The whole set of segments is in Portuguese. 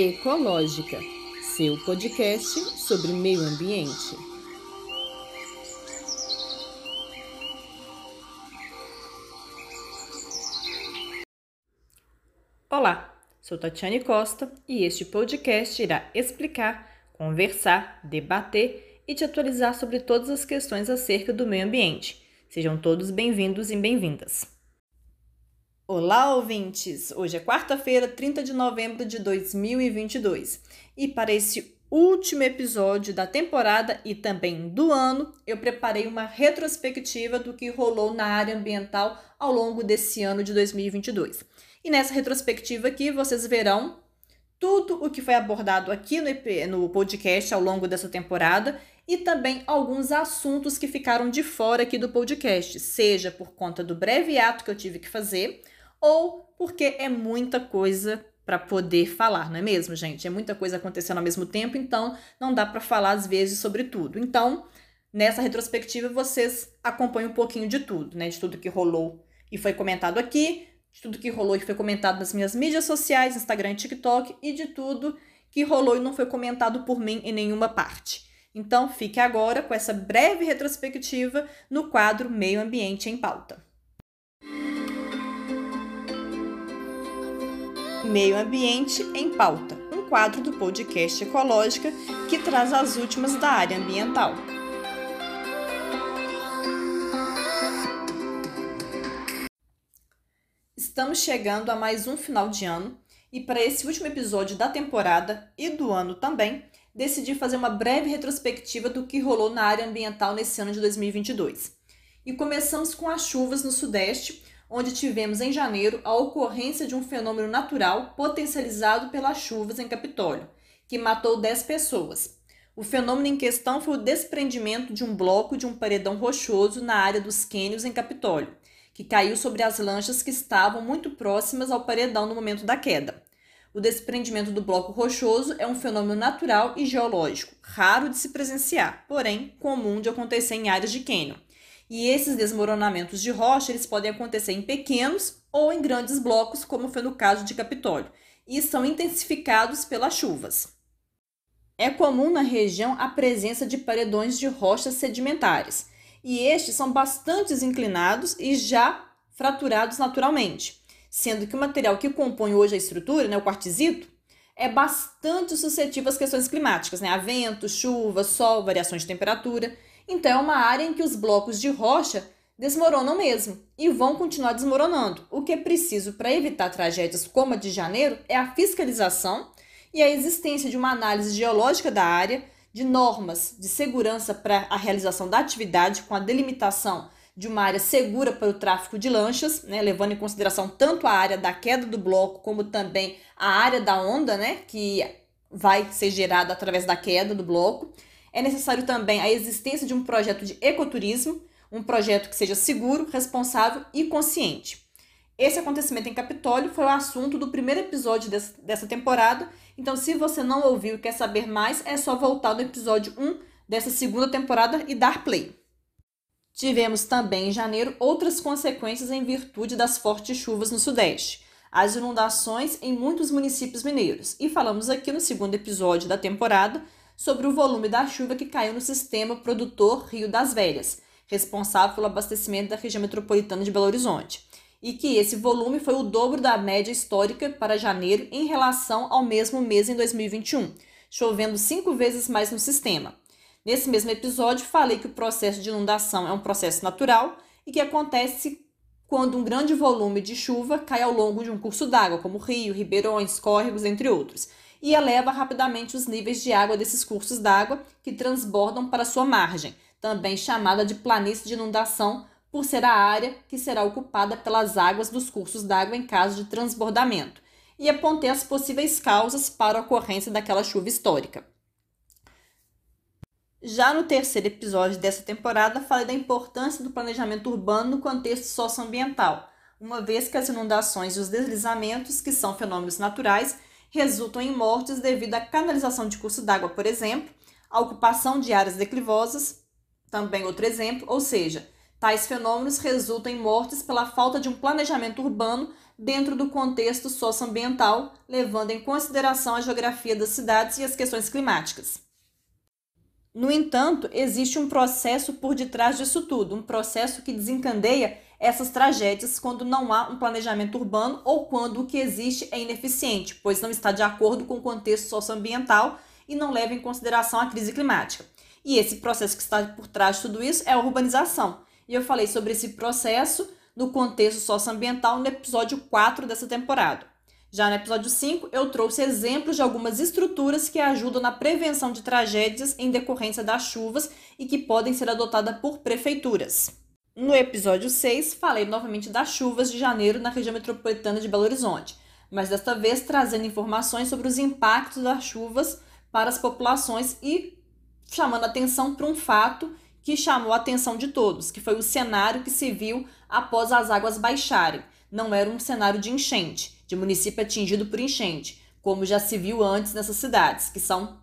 Ecológica, seu podcast sobre meio ambiente. Olá, sou Tatiane Costa e este podcast irá explicar, conversar, debater e te atualizar sobre todas as questões acerca do meio ambiente. Sejam todos bem-vindos e bem-vindas. Olá, ouvintes! Hoje é quarta-feira, 30 de novembro de 2022 e para esse último episódio da temporada e também do ano, eu preparei uma retrospectiva do que rolou na área ambiental ao longo desse ano de 2022. E nessa retrospectiva aqui vocês verão tudo o que foi abordado aqui no, EP, no podcast ao longo dessa temporada e também alguns assuntos que ficaram de fora aqui do podcast, seja por conta do breve ato que eu tive que fazer ou porque é muita coisa para poder falar, não é mesmo, gente? É muita coisa acontecendo ao mesmo tempo, então não dá para falar às vezes sobre tudo. Então, nessa retrospectiva vocês acompanham um pouquinho de tudo, né? De tudo que rolou e foi comentado aqui, de tudo que rolou e foi comentado nas minhas mídias sociais, Instagram TikTok e de tudo que rolou e não foi comentado por mim em nenhuma parte. Então, fique agora com essa breve retrospectiva no quadro Meio Ambiente em Pauta. Meio Ambiente em Pauta, um quadro do podcast Ecológica que traz as últimas da área ambiental. Estamos chegando a mais um final de ano e para esse último episódio da temporada e do ano também, decidi fazer uma breve retrospectiva do que rolou na área ambiental nesse ano de 2022. E começamos com as chuvas no Sudeste, onde tivemos em janeiro a ocorrência de um fenômeno natural potencializado pelas chuvas em Capitólio, que matou 10 pessoas. O fenômeno em questão foi o desprendimento de um bloco de um paredão rochoso na área dos cânions em Capitólio, que caiu sobre as lanchas que estavam muito próximas ao paredão no momento da queda. O desprendimento do bloco rochoso é um fenômeno natural e geológico, raro de se presenciar, porém comum de acontecer em áreas de cânion e esses desmoronamentos de rocha eles podem acontecer em pequenos ou em grandes blocos, como foi no caso de Capitólio, e são intensificados pelas chuvas. É comum na região a presença de paredões de rochas sedimentares, e estes são bastante inclinados e já fraturados naturalmente, sendo que o material que compõe hoje a estrutura, né, o quartzito, é bastante suscetível às questões climáticas, né, a vento, chuva, sol, variações de temperatura. Então, é uma área em que os blocos de rocha desmoronam mesmo e vão continuar desmoronando. O que é preciso para evitar tragédias como a de janeiro é a fiscalização e a existência de uma análise geológica da área, de normas de segurança para a realização da atividade, com a delimitação de uma área segura para o tráfego de lanchas, né, levando em consideração tanto a área da queda do bloco como também a área da onda, né, que vai ser gerada através da queda do bloco. É necessário também a existência de um projeto de ecoturismo, um projeto que seja seguro, responsável e consciente. Esse acontecimento em Capitólio foi o assunto do primeiro episódio dessa temporada, então se você não ouviu e quer saber mais, é só voltar no episódio 1 dessa segunda temporada e dar play. Tivemos também em janeiro outras consequências em virtude das fortes chuvas no Sudeste, as inundações em muitos municípios mineiros, e falamos aqui no segundo episódio da temporada sobre o volume da chuva que caiu no sistema produtor Rio das Velhas, responsável pelo abastecimento da região metropolitana de Belo Horizonte, e que esse volume foi o dobro da média histórica para janeiro em relação ao mesmo mês em 2021, chovendo cinco vezes mais no sistema. Nesse mesmo episódio, falei que o processo de inundação é um processo natural e que acontece quando um grande volume de chuva cai ao longo de um curso d'água, como rio, ribeirões, córregos, entre outros, e eleva rapidamente os níveis de água desses cursos d'água que transbordam para sua margem, também chamada de planície de inundação, por ser a área que será ocupada pelas águas dos cursos d'água em caso de transbordamento, e apontei as possíveis causas para a ocorrência daquela chuva histórica. Já no terceiro episódio dessa temporada, falei da importância do planejamento urbano no contexto socioambiental, uma vez que as inundações e os deslizamentos, que são fenômenos naturais, resultam em mortes devido à canalização de curso d'água, por exemplo, à ocupação de áreas declivosas, também outro exemplo, ou seja, tais fenômenos resultam em mortes pela falta de um planejamento urbano dentro do contexto socioambiental, levando em consideração a geografia das cidades e as questões climáticas. No entanto, existe um processo por detrás disso tudo, um processo que desencandeia essas tragédias quando não há um planejamento urbano ou quando o que existe é ineficiente, pois não está de acordo com o contexto socioambiental e não leva em consideração a crise climática. E esse processo que está por trás de tudo isso é a urbanização. E eu falei sobre esse processo no contexto socioambiental no episódio 4 dessa temporada. Já no episódio 5, eu trouxe exemplos de algumas estruturas que ajudam na prevenção de tragédias em decorrência das chuvas e que podem ser adotadas por prefeituras. No episódio 6, falei novamente das chuvas de janeiro na região metropolitana de Belo Horizonte, mas desta vez trazendo informações sobre os impactos das chuvas para as populações e chamando atenção para um fato que chamou a atenção de todos, que foi o cenário que se viu após as águas baixarem. Não era um cenário de enchente, de município atingido por enchente, como já se viu antes nessas cidades, que são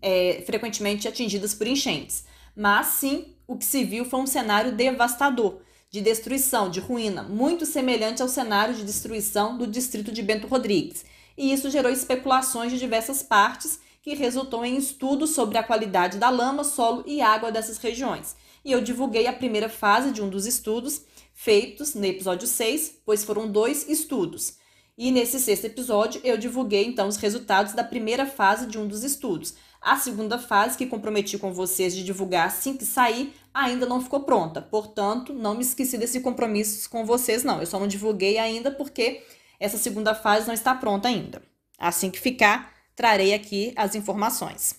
é, frequentemente atingidas por enchentes. Mas sim, o que se viu foi um cenário devastador, de destruição, de ruína, muito semelhante ao cenário de destruição do distrito de Bento Rodrigues. E isso gerou especulações de diversas partes que resultou em estudos sobre a qualidade da lama, solo e água dessas regiões. E eu divulguei a primeira fase de um dos estudos feitos no episódio 6, pois foram dois estudos. E nesse sexto episódio eu divulguei então os resultados da primeira fase de um dos estudos. A segunda fase, que comprometi com vocês de divulgar assim que sair, ainda não ficou pronta. Portanto, não me esqueci desse compromisso com vocês, não. Eu só não divulguei ainda porque essa segunda fase não está pronta ainda. Assim que ficar, trarei aqui as informações.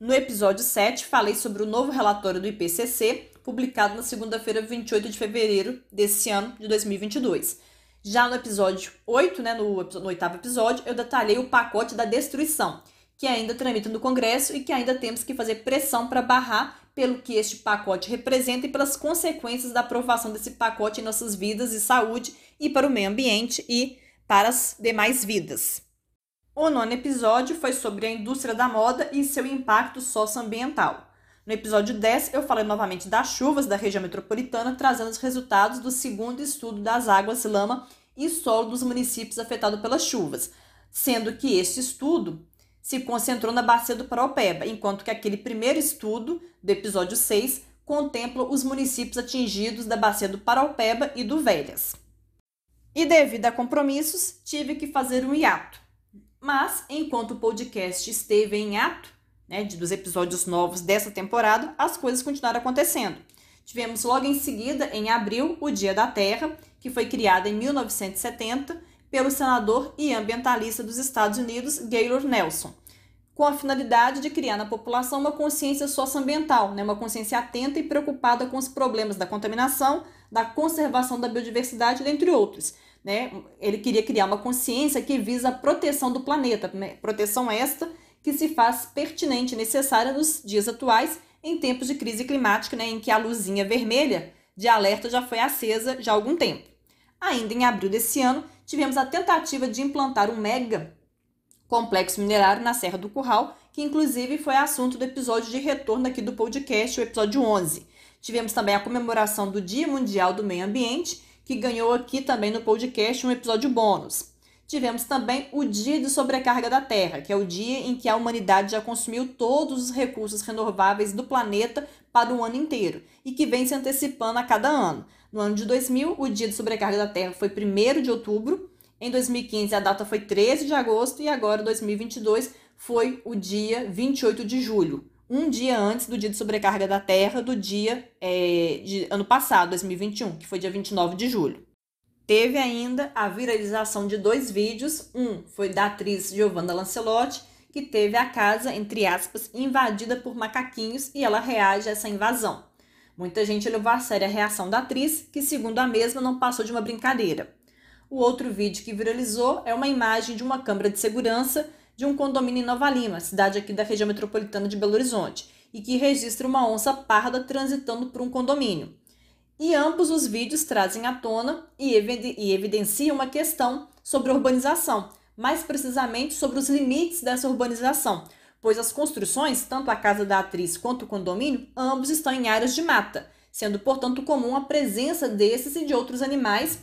No episódio 7, falei sobre o novo relatório do IPCC, publicado na segunda-feira, 28 de fevereiro desse ano de 2022. Já no episódio 8, né, no, no oitavo episódio, eu detalhei o pacote da destruição, que ainda tramita no Congresso e que ainda temos que fazer pressão para barrar pelo que este pacote representa e pelas consequências da aprovação desse pacote em nossas vidas e saúde e para o meio ambiente e para as demais vidas. O nono episódio foi sobre a indústria da moda e seu impacto socioambiental. No episódio 10, eu falei novamente das chuvas da região metropolitana, trazendo os resultados do segundo estudo das águas, lama e solo dos municípios afetados pelas chuvas, sendo que este estudo se concentrou na bacia do Paraupeba, enquanto que aquele primeiro estudo, do episódio 6, contempla os municípios atingidos da bacia do Paraupeba e do Velhas. E devido a compromissos, tive que fazer um hiato. Mas, enquanto o podcast esteve em ato, né, dos episódios novos dessa temporada, as coisas continuaram acontecendo. Tivemos logo em seguida, em abril, o Dia da Terra, que foi criado em 1970 pelo senador e ambientalista dos Estados Unidos, Gaylord Nelson, com a finalidade de criar na população uma consciência socioambiental, né, uma consciência atenta e preocupada com os problemas da contaminação, da conservação da biodiversidade, dentre outros né? Ele queria criar uma consciência que visa a proteção do planeta, né? proteção esta que se faz pertinente e necessária nos dias atuais, em tempos de crise climática, né? em que a luzinha vermelha de alerta já foi acesa já há algum tempo. Ainda em abril desse ano, tivemos a tentativa de implantar um mega complexo minerário na Serra do Curral, que inclusive foi assunto do episódio de retorno aqui do podcast, o episódio 11. Tivemos também a comemoração do Dia Mundial do Meio Ambiente que ganhou aqui também no podcast um episódio bônus. Tivemos também o Dia de Sobrecarga da Terra, que é o dia em que a humanidade já consumiu todos os recursos renováveis do planeta para o ano inteiro e que vem se antecipando a cada ano. No ano de 2000, o Dia de Sobrecarga da Terra foi 1 de outubro, em 2015 a data foi 13 de agosto e agora 2022 foi o dia 28 de julho um dia antes do dia de sobrecarga da Terra do dia é, de ano passado, 2021, que foi dia 29 de julho. Teve ainda a viralização de dois vídeos. Um foi da atriz Giovanna Lancelotti, que teve a casa, entre aspas, invadida por macaquinhos e ela reage a essa invasão. Muita gente levou a sério a reação da atriz, que, segundo a mesma, não passou de uma brincadeira. O outro vídeo que viralizou é uma imagem de uma câmera de segurança de um condomínio em Nova Lima, cidade aqui da região metropolitana de Belo Horizonte, e que registra uma onça parda transitando por um condomínio. E ambos os vídeos trazem à tona e, e evidenciam uma questão sobre urbanização, mais precisamente sobre os limites dessa urbanização, pois as construções, tanto a casa da atriz quanto o condomínio, ambos estão em áreas de mata, sendo portanto comum a presença desses e de outros animais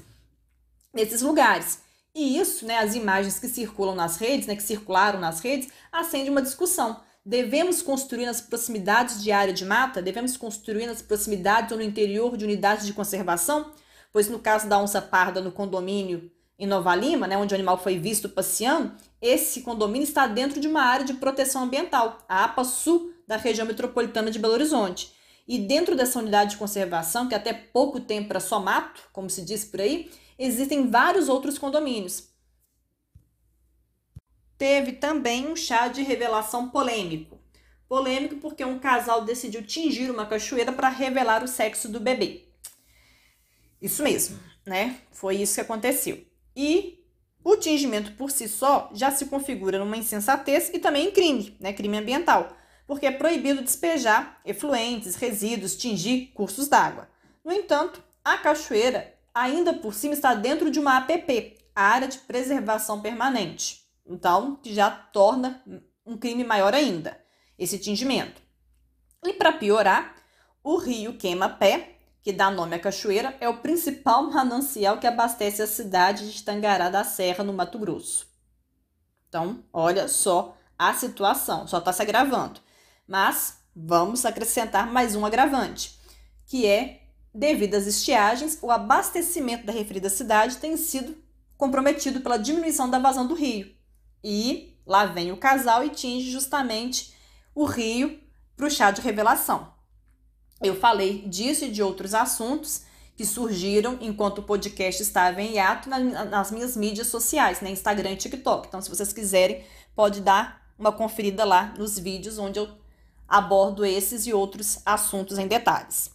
nesses lugares. E isso, né, as imagens que circulam nas redes, né, que circularam nas redes, acende uma discussão. Devemos construir nas proximidades de área de mata? Devemos construir nas proximidades ou no interior de unidades de conservação? Pois no caso da onça parda no condomínio em Nova Lima, né, onde o animal foi visto passeando, esse condomínio está dentro de uma área de proteção ambiental, a APA Sul da região metropolitana de Belo Horizonte. E dentro dessa unidade de conservação, que até pouco tempo era só mato, como se diz por aí, existem vários outros condomínios. Teve também um chá de revelação polêmico. Polêmico porque um casal decidiu tingir uma cachoeira para revelar o sexo do bebê. Isso mesmo, né? Foi isso que aconteceu. E o tingimento por si só já se configura numa insensatez e também em crime, né? Crime ambiental, porque é proibido despejar efluentes, resíduos, tingir cursos d'água. No entanto, a cachoeira ainda por cima está dentro de uma APP, a área de preservação permanente. Então, que já torna um crime maior ainda, esse tingimento. E para piorar, o rio Queima-Pé, que dá nome à cachoeira, é o principal manancial que abastece a cidade de Tangará da Serra, no Mato Grosso. Então, olha só a situação, só está se agravando. Mas vamos acrescentar mais um agravante, que é Devido às estiagens, o abastecimento da referida cidade tem sido comprometido pela diminuição da vazão do rio. E lá vem o casal e tinge justamente o rio para o chá de revelação. Eu falei disso e de outros assuntos que surgiram enquanto o podcast estava em hiato nas minhas mídias sociais, né? Instagram e TikTok. Então, se vocês quiserem, pode dar uma conferida lá nos vídeos onde eu abordo esses e outros assuntos em detalhes.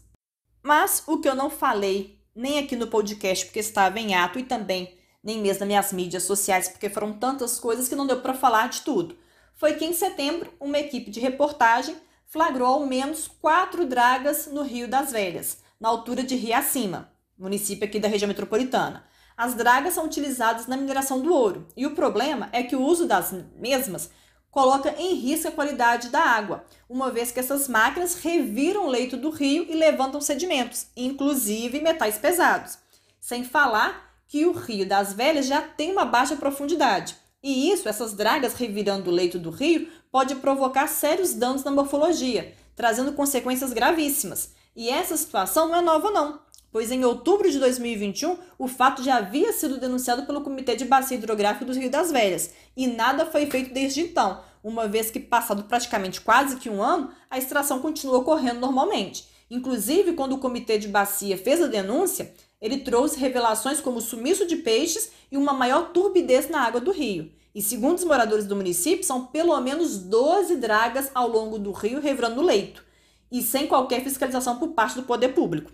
Mas o que eu não falei, nem aqui no podcast, porque estava em ato, e também nem mesmo nas minhas mídias sociais, porque foram tantas coisas que não deu para falar de tudo, foi que em setembro uma equipe de reportagem flagrou ao menos quatro dragas no Rio das Velhas, na altura de Riacima, município aqui da região metropolitana. As dragas são utilizadas na mineração do ouro, e o problema é que o uso das mesmas coloca em risco a qualidade da água, uma vez que essas máquinas reviram o leito do rio e levantam sedimentos, inclusive metais pesados. Sem falar que o Rio das Velhas já tem uma baixa profundidade. E isso, essas dragas revirando o leito do rio, pode provocar sérios danos na morfologia, trazendo consequências gravíssimas. E essa situação não é nova não pois em outubro de 2021 o fato já havia sido denunciado pelo Comitê de Bacia Hidrográfico do Rio das Velhas e nada foi feito desde então, uma vez que, passado praticamente quase que um ano, a extração continua ocorrendo normalmente. Inclusive, quando o Comitê de Bacia fez a denúncia, ele trouxe revelações como sumiço de peixes e uma maior turbidez na água do rio. E segundo os moradores do município, são pelo menos 12 dragas ao longo do rio revirando o leito, e sem qualquer fiscalização por parte do poder público.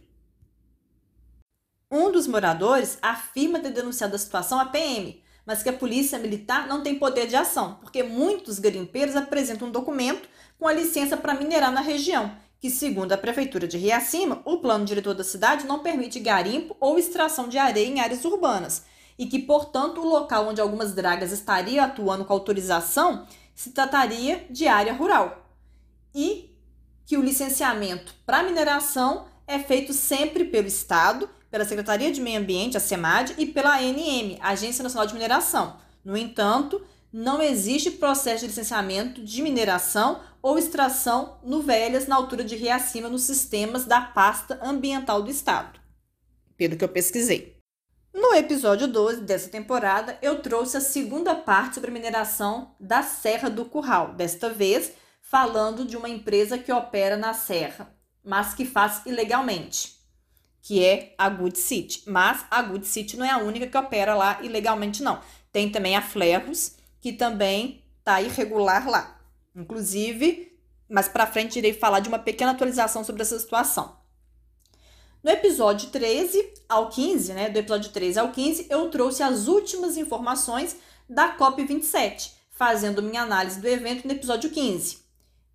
Um dos moradores afirma ter denunciado a situação à PM, mas que a polícia militar não tem poder de ação, porque muitos garimpeiros apresentam um documento com a licença para minerar na região, que, segundo a Prefeitura de Riacima, o plano diretor da cidade não permite garimpo ou extração de areia em áreas urbanas, e que, portanto, o local onde algumas dragas estariam atuando com autorização se trataria de área rural. E que o licenciamento para mineração é feito sempre pelo Estado pela Secretaria de Meio Ambiente, a SEMAD, e pela ANM, Agência Nacional de Mineração. No entanto, não existe processo de licenciamento de mineração ou extração no Velhas na altura de Riacima nos sistemas da pasta ambiental do Estado, pelo que eu pesquisei. No episódio 12 dessa temporada, eu trouxe a segunda parte sobre a mineração da Serra do Curral, desta vez falando de uma empresa que opera na serra, mas que faz ilegalmente que é a Good City. Mas a Good City não é a única que opera lá ilegalmente, não. Tem também a Flerros, que também está irregular lá. Inclusive, mais para frente irei falar de uma pequena atualização sobre essa situação. No episódio 13 ao 15, né, do episódio 13 ao 15, eu trouxe as últimas informações da COP27, fazendo minha análise do evento no episódio 15.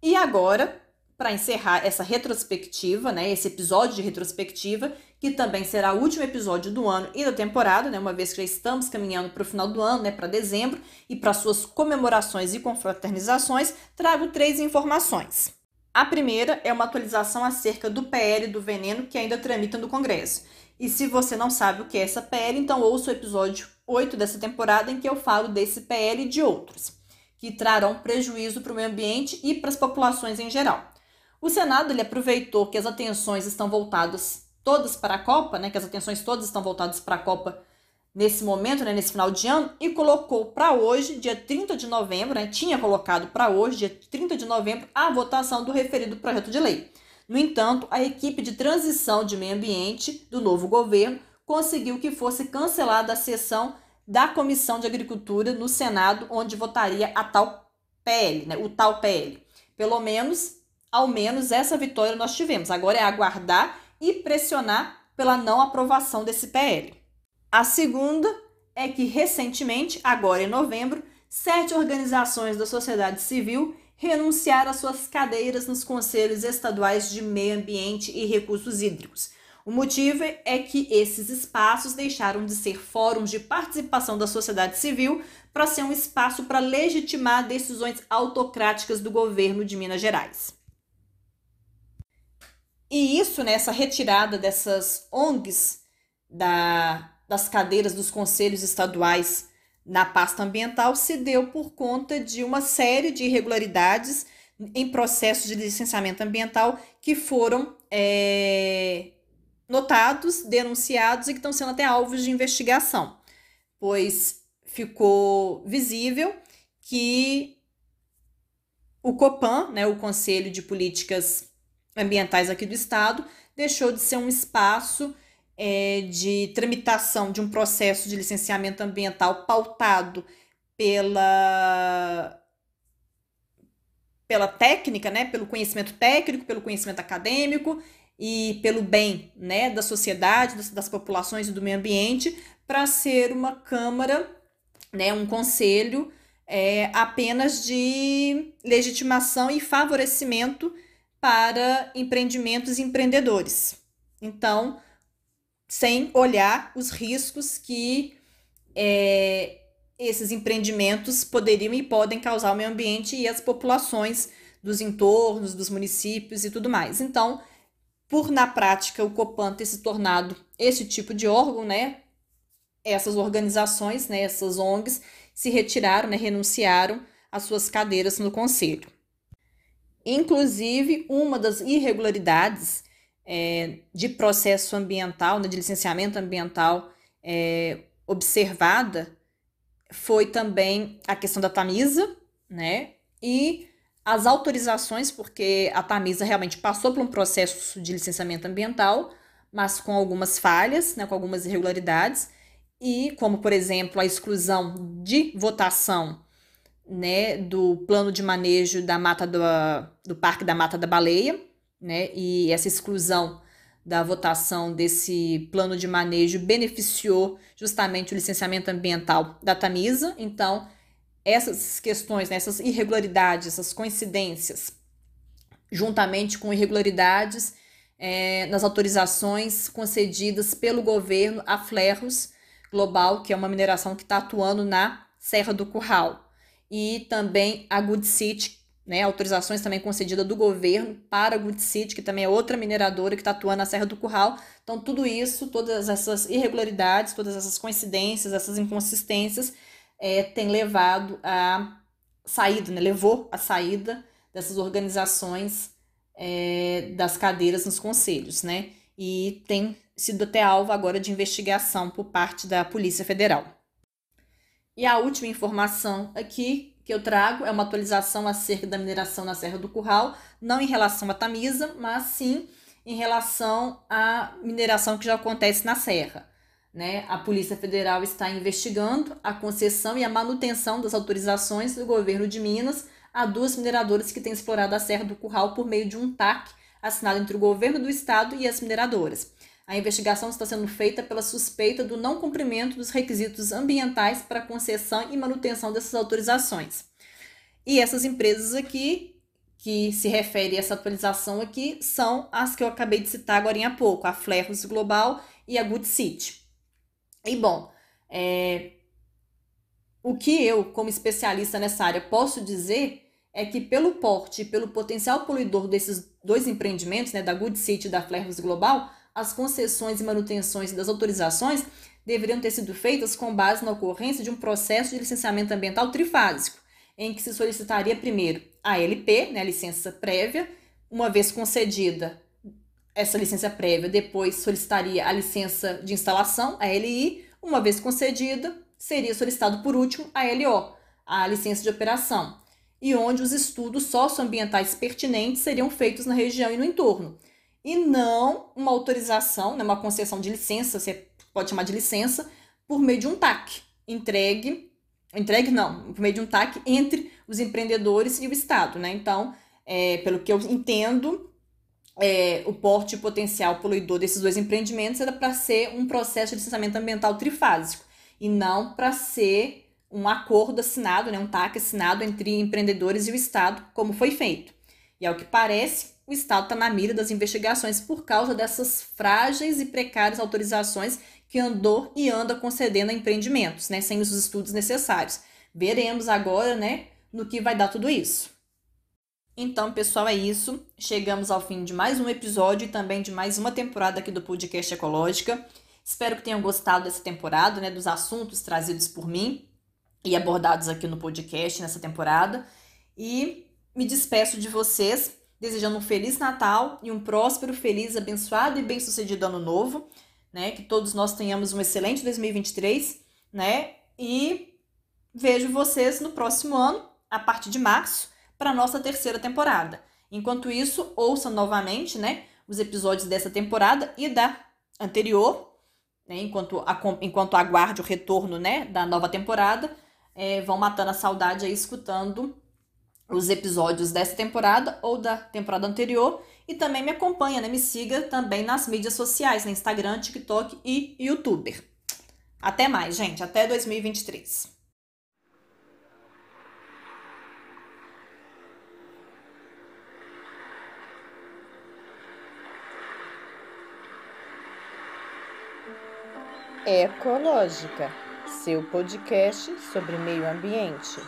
E agora para encerrar essa retrospectiva, né, esse episódio de retrospectiva, que também será o último episódio do ano e da temporada, né, uma vez que já estamos caminhando para o final do ano, né, para dezembro, e para suas comemorações e confraternizações, trago três informações. A primeira é uma atualização acerca do PL do veneno que ainda tramita no Congresso. E se você não sabe o que é essa PL, então ouça o episódio 8 dessa temporada em que eu falo desse PL e de outros, que trarão prejuízo para o meio ambiente e para as populações em geral. O Senado ele aproveitou que as atenções estão voltadas todas para a Copa, né, que as atenções todas estão voltadas para a Copa nesse momento, né, nesse final de ano, e colocou para hoje, dia 30 de novembro, né, tinha colocado para hoje, dia 30 de novembro, a votação do referido projeto de lei. No entanto, a equipe de transição de meio ambiente do novo governo conseguiu que fosse cancelada a sessão da Comissão de Agricultura no Senado, onde votaria a tal PL, né, o tal PL. Pelo menos, ao menos essa vitória nós tivemos. Agora é aguardar e pressionar pela não aprovação desse PL. A segunda é que recentemente, agora em novembro, sete organizações da sociedade civil renunciaram às suas cadeiras nos conselhos estaduais de meio ambiente e recursos hídricos. O motivo é que esses espaços deixaram de ser fóruns de participação da sociedade civil para ser um espaço para legitimar decisões autocráticas do governo de Minas Gerais. E isso, né, retirada dessas ONGs da, das cadeiras dos conselhos estaduais na pasta ambiental se deu por conta de uma série de irregularidades em processos de licenciamento ambiental que foram é, notados, denunciados e que estão sendo até alvos de investigação, pois ficou visível que o COPAN, né, o Conselho de Políticas Ambientais aqui do Estado, deixou de ser um espaço é, de tramitação de um processo de licenciamento ambiental pautado pela pela técnica, né, pelo conhecimento técnico, pelo conhecimento acadêmico e pelo bem, né, da sociedade, das, das populações e do meio ambiente, para ser uma câmara, né, um conselho é, apenas de legitimação e favorecimento para empreendimentos e empreendedores. Então, sem olhar os riscos que é, esses empreendimentos poderiam e podem causar ao meio ambiente e às populações dos entornos, dos municípios e tudo mais. Então, por na prática o Copan ter se tornado esse tipo de órgão, né? Essas organizações, né, essas ONGs se retiraram, né, renunciaram às suas cadeiras no conselho. Inclusive, uma das irregularidades é, de processo ambiental, né, de licenciamento ambiental é, observada foi também a questão da Tamisa, né? E as autorizações, porque a Tamisa realmente passou por um processo de licenciamento ambiental, mas com algumas falhas, né, com algumas irregularidades, e como, por exemplo, a exclusão de votação né, do plano de manejo da mata do, do Parque da Mata da Baleia, né? E essa exclusão da votação desse plano de manejo beneficiou justamente o licenciamento ambiental da Tamisa. Então, essas questões, né, essas irregularidades, essas coincidências, juntamente com irregularidades é, nas autorizações concedidas pelo governo a Flerros Global, que é uma mineração que está atuando na Serra do Curral, e também a Good City, né, autorizações também concedidas do governo para a Good City, que também é outra mineradora que está atuando na Serra do Curral. Então, tudo isso, todas essas irregularidades, todas essas coincidências, essas inconsistências, é, tem levado a saída, né, levou a saída dessas organizações é, das cadeiras nos conselhos, né? E tem sido até alvo agora de investigação por parte da Polícia Federal. E a última informação aqui que eu trago é uma atualização acerca da mineração na Serra do Curral, não em relação à Tamisa, mas sim em relação à mineração que já acontece na Serra. Né? A Polícia Federal está investigando a concessão e a manutenção das autorizações do governo de Minas a duas mineradoras que têm explorado a Serra do Curral por meio de um TAC assinado entre o governo do estado e as mineradoras. A investigação está sendo feita pela suspeita do não cumprimento dos requisitos ambientais para concessão e manutenção dessas autorizações. E essas empresas aqui, que se refere a essa atualização aqui, são as que eu acabei de citar agora há pouco, a Flerus Global e a Good City. E bom, é, o que eu, como especialista nessa área, posso dizer é que pelo porte e pelo potencial poluidor desses dois empreendimentos, né, da Good City e da Flerus Global, as concessões e manutenções das autorizações deveriam ter sido feitas com base na ocorrência de um processo de licenciamento ambiental trifásico, em que se solicitaria primeiro a LP, né, a licença prévia, uma vez concedida essa licença prévia, depois solicitaria a licença de instalação, a LI, uma vez concedida, seria solicitado por último a LO, a licença de operação, e onde os estudos socioambientais pertinentes seriam feitos na região e no entorno, e não uma autorização, né, uma concessão de licença, você pode chamar de licença, por meio de um TAC, entregue, entregue não, por meio de um TAC entre os empreendedores e o Estado, né? Então, é, pelo que eu entendo, é, o porte potencial poluidor desses dois empreendimentos era para ser um processo de licenciamento ambiental trifásico e não para ser um acordo assinado, né, um TAC assinado entre empreendedores e o Estado, como foi feito. E ao que parece, o Estado está na mira das investigações por causa dessas frágeis e precárias autorizações que andou e anda concedendo a empreendimentos, né, sem os estudos necessários. Veremos agora, né, no que vai dar tudo isso. Então, pessoal, é isso. Chegamos ao fim de mais um episódio e também de mais uma temporada aqui do podcast Ecológica. Espero que tenham gostado dessa temporada, né, dos assuntos trazidos por mim e abordados aqui no podcast nessa temporada. E me despeço de vocês, desejando um feliz Natal e um próspero, feliz, abençoado e bem-sucedido ano novo, né? Que todos nós tenhamos um excelente 2023, né? E vejo vocês no próximo ano, a partir de março para a nossa terceira temporada. Enquanto isso, ouça novamente né, os episódios dessa temporada e da anterior, né, enquanto, a, enquanto aguarde o retorno né, da nova temporada. É, vão matando a saudade aí escutando os episódios dessa temporada ou da temporada anterior. E também me acompanha, né? Me siga também nas mídias sociais, no Instagram, TikTok e YouTube. Até mais, gente. Até 2023. Ecológica, seu podcast sobre meio ambiente.